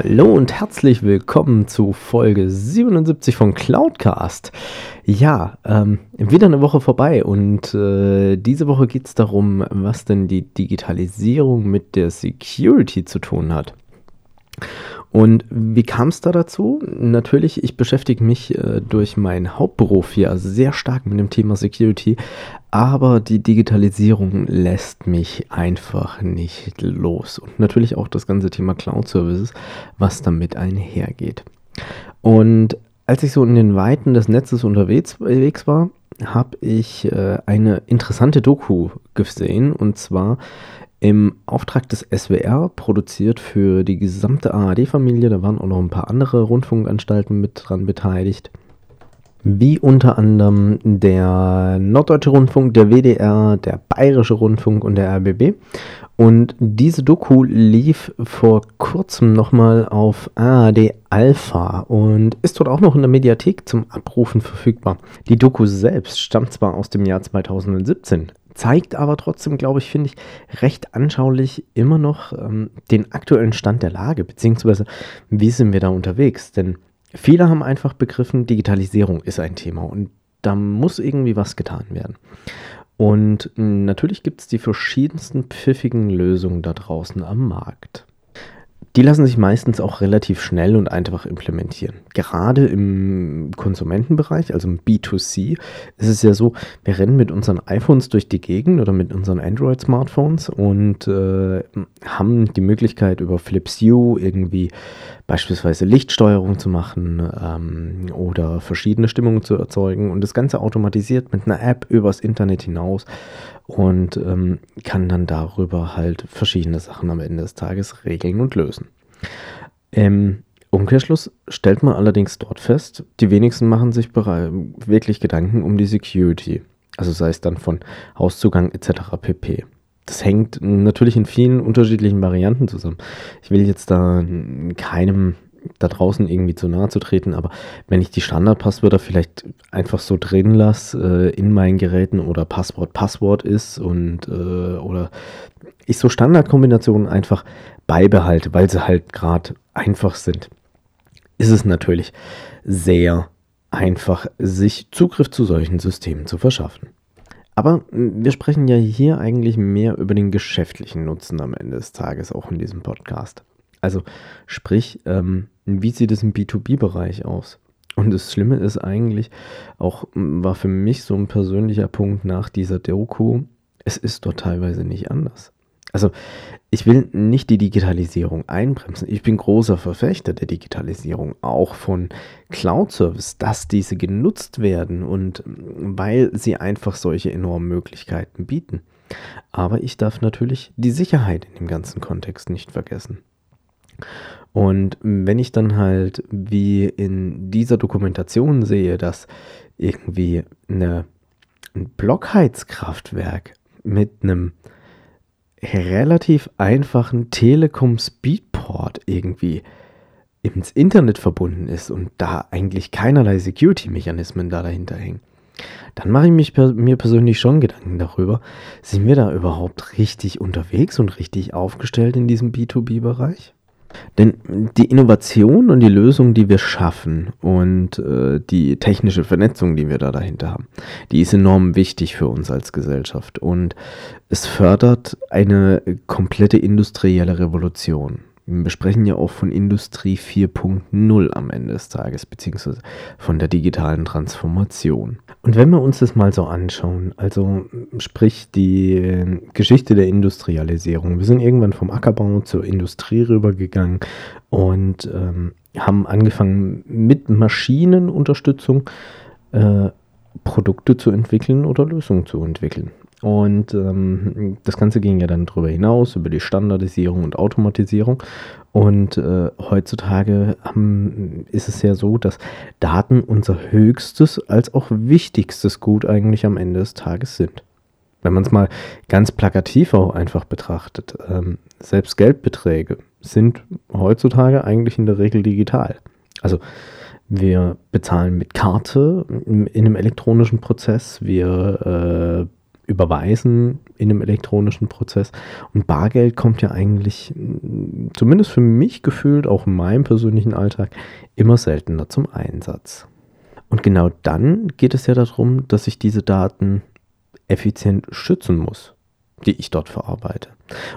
Hallo und herzlich willkommen zu Folge 77 von Cloudcast. Ja, ähm, wieder eine Woche vorbei und äh, diese Woche geht es darum, was denn die Digitalisierung mit der Security zu tun hat. Und wie kam es da dazu? Natürlich, ich beschäftige mich äh, durch meinen Hauptberuf hier sehr stark mit dem Thema Security, aber die Digitalisierung lässt mich einfach nicht los. Und natürlich auch das ganze Thema Cloud Services, was damit einhergeht. Und als ich so in den Weiten des Netzes unterwegs war, habe ich äh, eine interessante Doku gesehen und zwar im Auftrag des SWR produziert für die gesamte ARD-Familie. Da waren auch noch ein paar andere Rundfunkanstalten mit dran beteiligt. Wie unter anderem der Norddeutsche Rundfunk, der WDR, der Bayerische Rundfunk und der RBB. Und diese Doku lief vor kurzem nochmal auf ARD Alpha und ist dort auch noch in der Mediathek zum Abrufen verfügbar. Die Doku selbst stammt zwar aus dem Jahr 2017, zeigt aber trotzdem, glaube ich, finde ich, recht anschaulich immer noch ähm, den aktuellen Stand der Lage, beziehungsweise wie sind wir da unterwegs. Denn viele haben einfach begriffen, Digitalisierung ist ein Thema und da muss irgendwie was getan werden. Und natürlich gibt es die verschiedensten pfiffigen Lösungen da draußen am Markt. Die lassen sich meistens auch relativ schnell und einfach implementieren. Gerade im Konsumentenbereich, also im B2C, ist es ja so, wir rennen mit unseren iPhones durch die Gegend oder mit unseren Android-Smartphones und äh, haben die Möglichkeit über Philips Hue irgendwie beispielsweise Lichtsteuerung zu machen ähm, oder verschiedene Stimmungen zu erzeugen und das Ganze automatisiert mit einer App übers Internet hinaus und ähm, kann dann darüber halt verschiedene Sachen am Ende des Tages regeln und lösen. Im Umkehrschluss stellt man allerdings dort fest, die wenigsten machen sich wirklich Gedanken um die Security, also sei es dann von Hauszugang etc. pp. Das hängt natürlich in vielen unterschiedlichen Varianten zusammen. Ich will jetzt da keinem da draußen irgendwie zu nahe zu treten, aber wenn ich die Standardpasswörter vielleicht einfach so drin lasse äh, in meinen Geräten oder Passwort Passwort ist und äh, oder ich so Standardkombinationen einfach beibehalte, weil sie halt gerade einfach sind, ist es natürlich sehr einfach, sich Zugriff zu solchen Systemen zu verschaffen. Aber wir sprechen ja hier eigentlich mehr über den geschäftlichen Nutzen am Ende des Tages, auch in diesem Podcast. Also sprich, ähm, wie sieht es im B2B-Bereich aus? Und das Schlimme ist eigentlich, auch war für mich so ein persönlicher Punkt nach dieser Doku, es ist dort teilweise nicht anders. Also ich will nicht die Digitalisierung einbremsen. Ich bin großer Verfechter der Digitalisierung, auch von Cloud-Service, dass diese genutzt werden und weil sie einfach solche enormen Möglichkeiten bieten. Aber ich darf natürlich die Sicherheit in dem ganzen Kontext nicht vergessen. Und wenn ich dann halt wie in dieser Dokumentation sehe, dass irgendwie eine, ein Blockheizkraftwerk mit einem relativ einfachen Telekom Speedport irgendwie ins Internet verbunden ist und da eigentlich keinerlei Security-Mechanismen da dahinter hängen, dann mache ich mich per mir persönlich schon Gedanken darüber, sind wir da überhaupt richtig unterwegs und richtig aufgestellt in diesem B2B-Bereich? Denn die Innovation und die Lösung, die wir schaffen und äh, die technische Vernetzung, die wir da dahinter haben, die ist enorm wichtig für uns als Gesellschaft und es fördert eine komplette industrielle Revolution. Wir sprechen ja auch von Industrie 4.0 am Ende des Tages, beziehungsweise von der digitalen Transformation. Und wenn wir uns das mal so anschauen, also sprich die Geschichte der Industrialisierung, wir sind irgendwann vom Ackerbau zur Industrie rübergegangen und ähm, haben angefangen mit Maschinenunterstützung äh, Produkte zu entwickeln oder Lösungen zu entwickeln. Und ähm, das Ganze ging ja dann darüber hinaus, über die Standardisierung und Automatisierung. Und äh, heutzutage haben, ist es ja so, dass Daten unser höchstes als auch wichtigstes Gut eigentlich am Ende des Tages sind. Wenn man es mal ganz plakativ auch einfach betrachtet, ähm, selbst Geldbeträge sind heutzutage eigentlich in der Regel digital. Also wir bezahlen mit Karte in einem elektronischen Prozess, wir äh, überweisen in einem elektronischen Prozess. Und Bargeld kommt ja eigentlich, zumindest für mich gefühlt, auch in meinem persönlichen Alltag, immer seltener zum Einsatz. Und genau dann geht es ja darum, dass ich diese Daten effizient schützen muss, die ich dort verarbeite.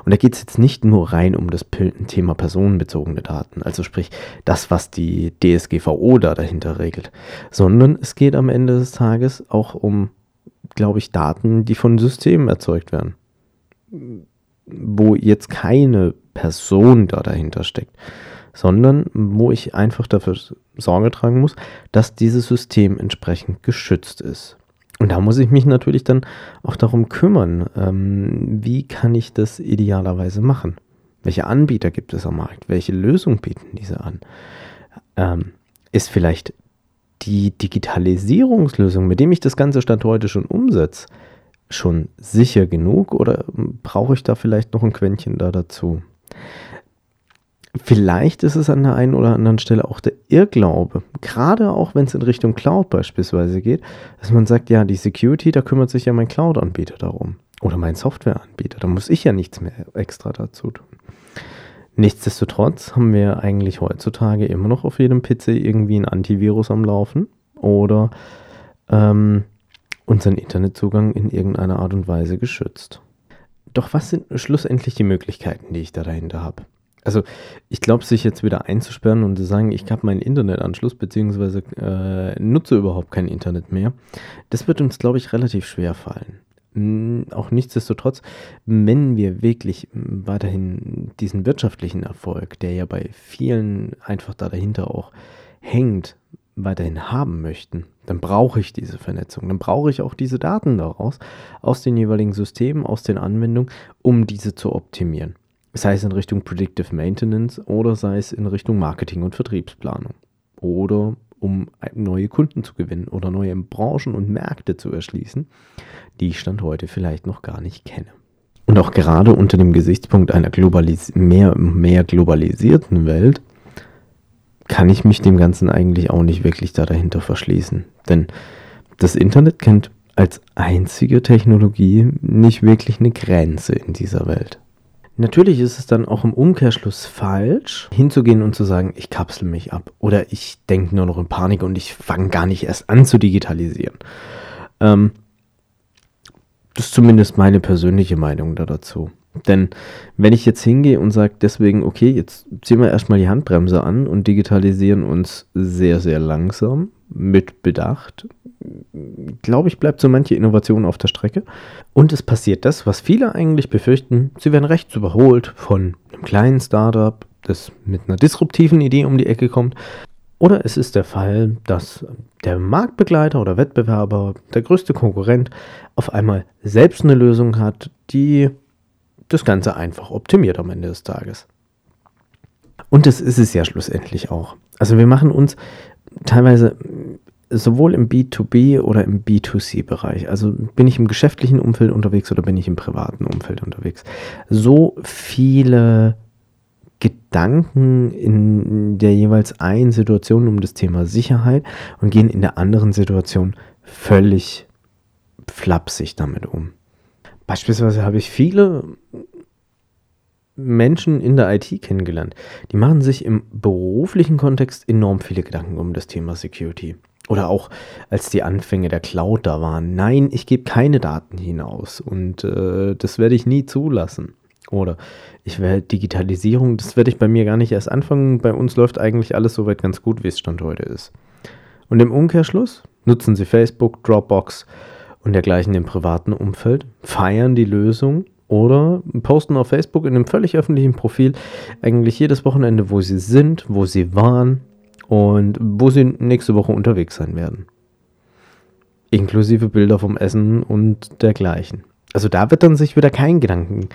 Und da geht es jetzt nicht nur rein um das Thema personenbezogene Daten, also sprich das, was die DSGVO da dahinter regelt, sondern es geht am Ende des Tages auch um glaube ich, Daten, die von Systemen erzeugt werden. Wo jetzt keine Person da dahinter steckt, sondern wo ich einfach dafür Sorge tragen muss, dass dieses System entsprechend geschützt ist. Und da muss ich mich natürlich dann auch darum kümmern, ähm, wie kann ich das idealerweise machen? Welche Anbieter gibt es am Markt? Welche Lösung bieten diese an? Ähm, ist vielleicht die Digitalisierungslösung, mit dem ich das ganze Stand heute schon umsetze, schon sicher genug oder brauche ich da vielleicht noch ein Quäntchen da dazu? Vielleicht ist es an der einen oder anderen Stelle auch der Irrglaube, gerade auch wenn es in Richtung Cloud beispielsweise geht, dass man sagt, ja, die Security, da kümmert sich ja mein Cloud-Anbieter darum oder mein Software-Anbieter, da muss ich ja nichts mehr extra dazu tun. Nichtsdestotrotz haben wir eigentlich heutzutage immer noch auf jedem PC irgendwie ein Antivirus am Laufen oder ähm, unseren Internetzugang in irgendeiner Art und Weise geschützt. Doch was sind schlussendlich die Möglichkeiten, die ich da dahinter habe? Also ich glaube, sich jetzt wieder einzusperren und zu sagen, ich habe meinen Internetanschluss beziehungsweise äh, nutze überhaupt kein Internet mehr, das wird uns, glaube ich, relativ schwer fallen auch nichtsdestotrotz, wenn wir wirklich weiterhin diesen wirtschaftlichen Erfolg, der ja bei vielen einfach da dahinter auch hängt, weiterhin haben möchten, dann brauche ich diese Vernetzung, dann brauche ich auch diese Daten daraus, aus den jeweiligen Systemen, aus den Anwendungen, um diese zu optimieren. Sei es in Richtung Predictive Maintenance oder sei es in Richtung Marketing und Vertriebsplanung oder um neue Kunden zu gewinnen oder neue Branchen und Märkte zu erschließen, die ich Stand heute vielleicht noch gar nicht kenne. Und auch gerade unter dem Gesichtspunkt einer globalis mehr, mehr globalisierten Welt kann ich mich dem Ganzen eigentlich auch nicht wirklich da dahinter verschließen. Denn das Internet kennt als einzige Technologie nicht wirklich eine Grenze in dieser Welt. Natürlich ist es dann auch im Umkehrschluss falsch, hinzugehen und zu sagen, ich kapsel mich ab oder ich denke nur noch in Panik und ich fange gar nicht erst an zu digitalisieren. Ähm, das ist zumindest meine persönliche Meinung da dazu. Denn wenn ich jetzt hingehe und sage deswegen, okay, jetzt ziehen wir erstmal die Handbremse an und digitalisieren uns sehr, sehr langsam, mit Bedacht, glaube ich, bleibt so manche Innovation auf der Strecke. Und es passiert das, was viele eigentlich befürchten, sie werden rechts überholt von einem kleinen Startup, das mit einer disruptiven Idee um die Ecke kommt. Oder es ist der Fall, dass der Marktbegleiter oder Wettbewerber, der größte Konkurrent, auf einmal selbst eine Lösung hat, die das Ganze einfach optimiert am Ende des Tages. Und das ist es ja schlussendlich auch. Also wir machen uns teilweise sowohl im B2B oder im B2C-Bereich, also bin ich im geschäftlichen Umfeld unterwegs oder bin ich im privaten Umfeld unterwegs, so viele Gedanken in der jeweils einen Situation um das Thema Sicherheit und gehen in der anderen Situation völlig flapsig damit um. Beispielsweise habe ich viele Menschen in der IT kennengelernt, die machen sich im beruflichen Kontext enorm viele Gedanken um das Thema Security. Oder auch als die Anfänge der Cloud da waren. Nein, ich gebe keine Daten hinaus und äh, das werde ich nie zulassen. Oder ich werde Digitalisierung, das werde ich bei mir gar nicht erst anfangen. Bei uns läuft eigentlich alles soweit ganz gut, wie es Stand heute ist. Und im Umkehrschluss nutzen sie Facebook, Dropbox und dergleichen im privaten Umfeld, feiern die Lösung oder posten auf Facebook in einem völlig öffentlichen Profil eigentlich jedes Wochenende, wo sie sind, wo sie waren, und wo sie nächste Woche unterwegs sein werden. Inklusive Bilder vom Essen und dergleichen. Also da wird dann sich wieder kein Gedanken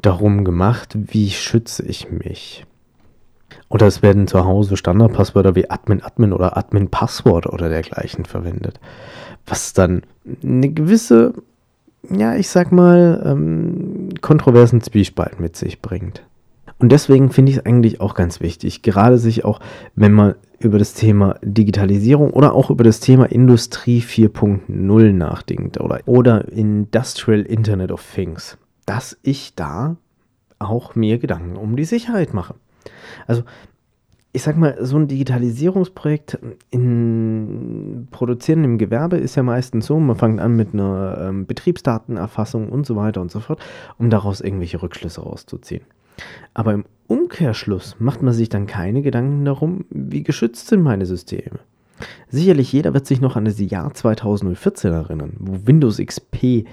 darum gemacht, wie schütze ich mich. Oder es werden zu Hause Standardpasswörter wie Admin Admin oder Admin Passwort oder dergleichen verwendet. Was dann eine gewisse, ja, ich sag mal, ähm, kontroversen Zwiespalt mit sich bringt. Und deswegen finde ich es eigentlich auch ganz wichtig, gerade sich auch, wenn man über das Thema Digitalisierung oder auch über das Thema Industrie 4.0 nachdenkt oder, oder Industrial Internet of Things, dass ich da auch mir Gedanken um die Sicherheit mache. Also ich sag mal, so ein Digitalisierungsprojekt in produzierendem Gewerbe ist ja meistens so, man fängt an mit einer ähm, Betriebsdatenerfassung und so weiter und so fort, um daraus irgendwelche Rückschlüsse rauszuziehen. Aber im Umkehrschluss macht man sich dann keine Gedanken darum, wie geschützt sind meine Systeme. Sicherlich jeder wird sich noch an das Jahr 2014 erinnern, wo Windows XP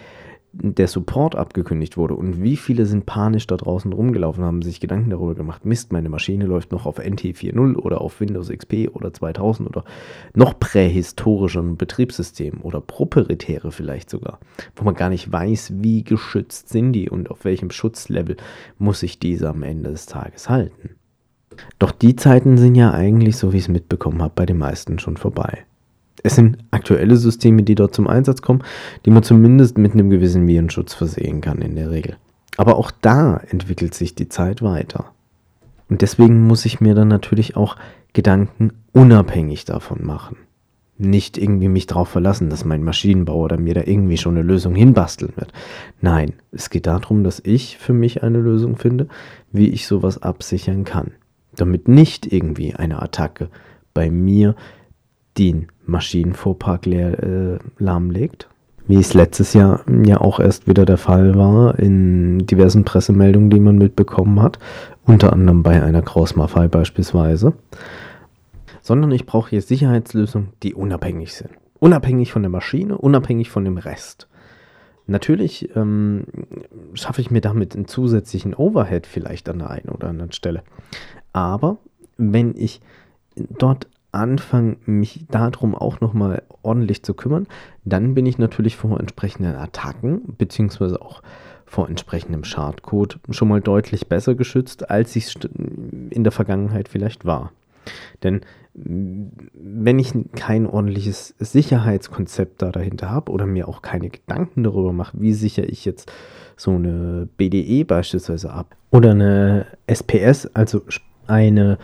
der Support abgekündigt wurde und wie viele sind panisch da draußen rumgelaufen, haben sich Gedanken darüber gemacht, Mist, meine Maschine läuft noch auf NT 4.0 oder auf Windows XP oder 2000 oder noch prähistorischeren Betriebssystemen oder proprietäre vielleicht sogar, wo man gar nicht weiß, wie geschützt sind die und auf welchem Schutzlevel muss sich diese am Ende des Tages halten. Doch die Zeiten sind ja eigentlich, so wie ich es mitbekommen habe, bei den meisten schon vorbei. Es sind aktuelle Systeme, die dort zum Einsatz kommen, die man zumindest mit einem gewissen Virenschutz versehen kann in der Regel. Aber auch da entwickelt sich die Zeit weiter. Und deswegen muss ich mir dann natürlich auch Gedanken unabhängig davon machen. Nicht irgendwie mich darauf verlassen, dass mein Maschinenbauer oder mir da irgendwie schon eine Lösung hinbasteln wird. Nein, es geht darum, dass ich für mich eine Lösung finde, wie ich sowas absichern kann. Damit nicht irgendwie eine Attacke bei mir den Maschinenfuhrpark leer, äh, lahmlegt. Wie es letztes Jahr ja auch erst wieder der Fall war in diversen Pressemeldungen, die man mitbekommen hat, unter anderem bei einer Kraus-Maffei beispielsweise. Sondern ich brauche hier Sicherheitslösungen, die unabhängig sind. Unabhängig von der Maschine, unabhängig von dem Rest. Natürlich ähm, schaffe ich mir damit einen zusätzlichen Overhead vielleicht an der einen oder anderen Stelle. Aber wenn ich dort anfange, mich darum auch nochmal ordentlich zu kümmern, dann bin ich natürlich vor entsprechenden Attacken, beziehungsweise auch vor entsprechendem Schadcode schon mal deutlich besser geschützt, als ich es in der Vergangenheit vielleicht war. Denn wenn ich kein ordentliches Sicherheitskonzept da dahinter habe oder mir auch keine Gedanken darüber mache, wie sichere ich jetzt so eine BDE beispielsweise ab oder eine SPS, also eine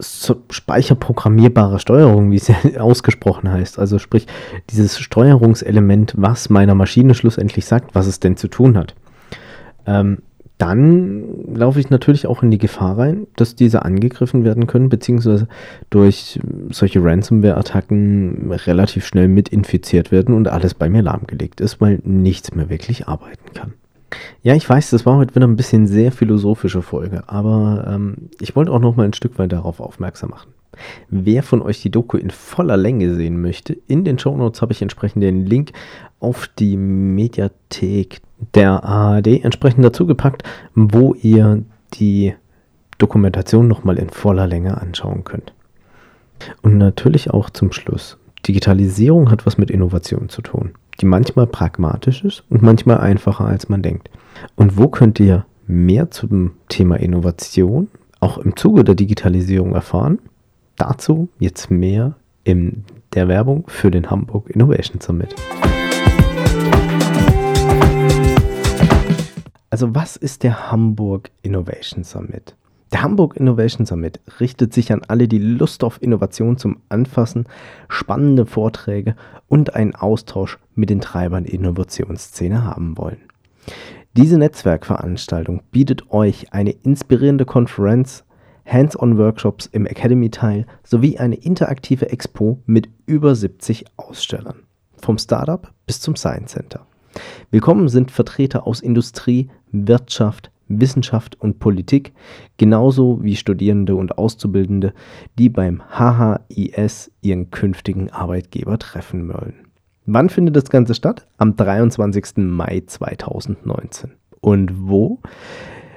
speicherprogrammierbare Steuerung, wie es ausgesprochen heißt. Also sprich, dieses Steuerungselement, was meiner Maschine schlussendlich sagt, was es denn zu tun hat. Ähm, dann laufe ich natürlich auch in die Gefahr rein, dass diese angegriffen werden können, beziehungsweise durch solche Ransomware-Attacken relativ schnell mit infiziert werden und alles bei mir lahmgelegt ist, weil nichts mehr wirklich arbeiten kann. Ja, ich weiß, das war heute wieder ein bisschen sehr philosophische Folge, aber ähm, ich wollte auch noch mal ein Stück weit darauf aufmerksam machen. Wer von euch die Doku in voller Länge sehen möchte, in den Show Notes habe ich entsprechend den Link auf die Mediathek der ARD entsprechend dazu gepackt, wo ihr die Dokumentation nochmal in voller Länge anschauen könnt. Und natürlich auch zum Schluss. Digitalisierung hat was mit Innovation zu tun die manchmal pragmatisch ist und manchmal einfacher, als man denkt. Und wo könnt ihr mehr zum Thema Innovation auch im Zuge der Digitalisierung erfahren? Dazu jetzt mehr in der Werbung für den Hamburg Innovation Summit. Also was ist der Hamburg Innovation Summit? Der Hamburg Innovation Summit richtet sich an alle, die Lust auf Innovation zum Anfassen, spannende Vorträge und einen Austausch mit den Treibern der Innovationsszene haben wollen. Diese Netzwerkveranstaltung bietet euch eine inspirierende Konferenz, Hands-on-Workshops im Academy-Teil sowie eine interaktive Expo mit über 70 Ausstellern. Vom Startup bis zum Science Center. Willkommen sind Vertreter aus Industrie, Wirtschaft, Wissenschaft und Politik, genauso wie Studierende und Auszubildende, die beim HHIS ihren künftigen Arbeitgeber treffen wollen. Wann findet das Ganze statt? Am 23. Mai 2019. Und wo?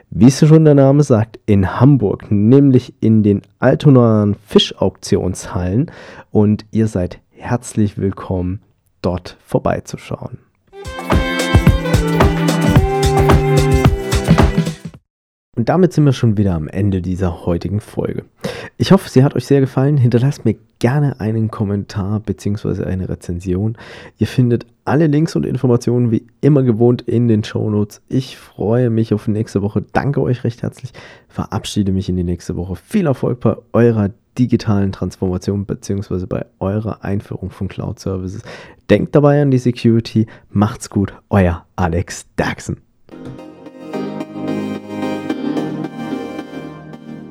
Wie es schon der Name sagt, in Hamburg, nämlich in den Altonaer Fischauktionshallen. Und ihr seid herzlich willkommen, dort vorbeizuschauen. Und damit sind wir schon wieder am Ende dieser heutigen Folge. Ich hoffe, sie hat euch sehr gefallen. Hinterlasst mir gerne einen Kommentar bzw. eine Rezension. Ihr findet alle Links und Informationen wie immer gewohnt in den Shownotes. Ich freue mich auf nächste Woche. Danke euch recht herzlich. Verabschiede mich in die nächste Woche. Viel Erfolg bei eurer digitalen Transformation bzw. bei eurer Einführung von Cloud Services. Denkt dabei an die Security. Macht's gut. Euer Alex Daxon.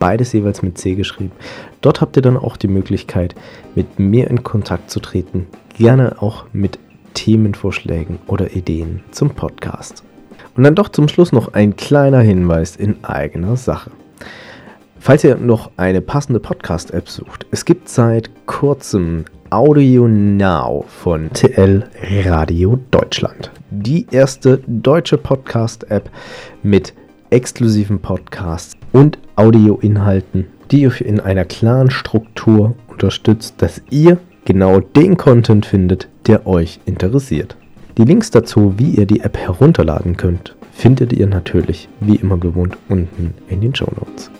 beides jeweils mit C geschrieben. Dort habt ihr dann auch die Möglichkeit, mit mir in Kontakt zu treten, gerne auch mit Themenvorschlägen oder Ideen zum Podcast. Und dann doch zum Schluss noch ein kleiner Hinweis in eigener Sache. Falls ihr noch eine passende Podcast-App sucht, es gibt seit kurzem Audio Now von TL Radio Deutschland. Die erste deutsche Podcast-App mit exklusiven Podcasts und Audioinhalten, die euch in einer klaren Struktur unterstützt, dass ihr genau den Content findet, der euch interessiert. Die Links dazu, wie ihr die App herunterladen könnt, findet ihr natürlich wie immer gewohnt unten in den Show Notes.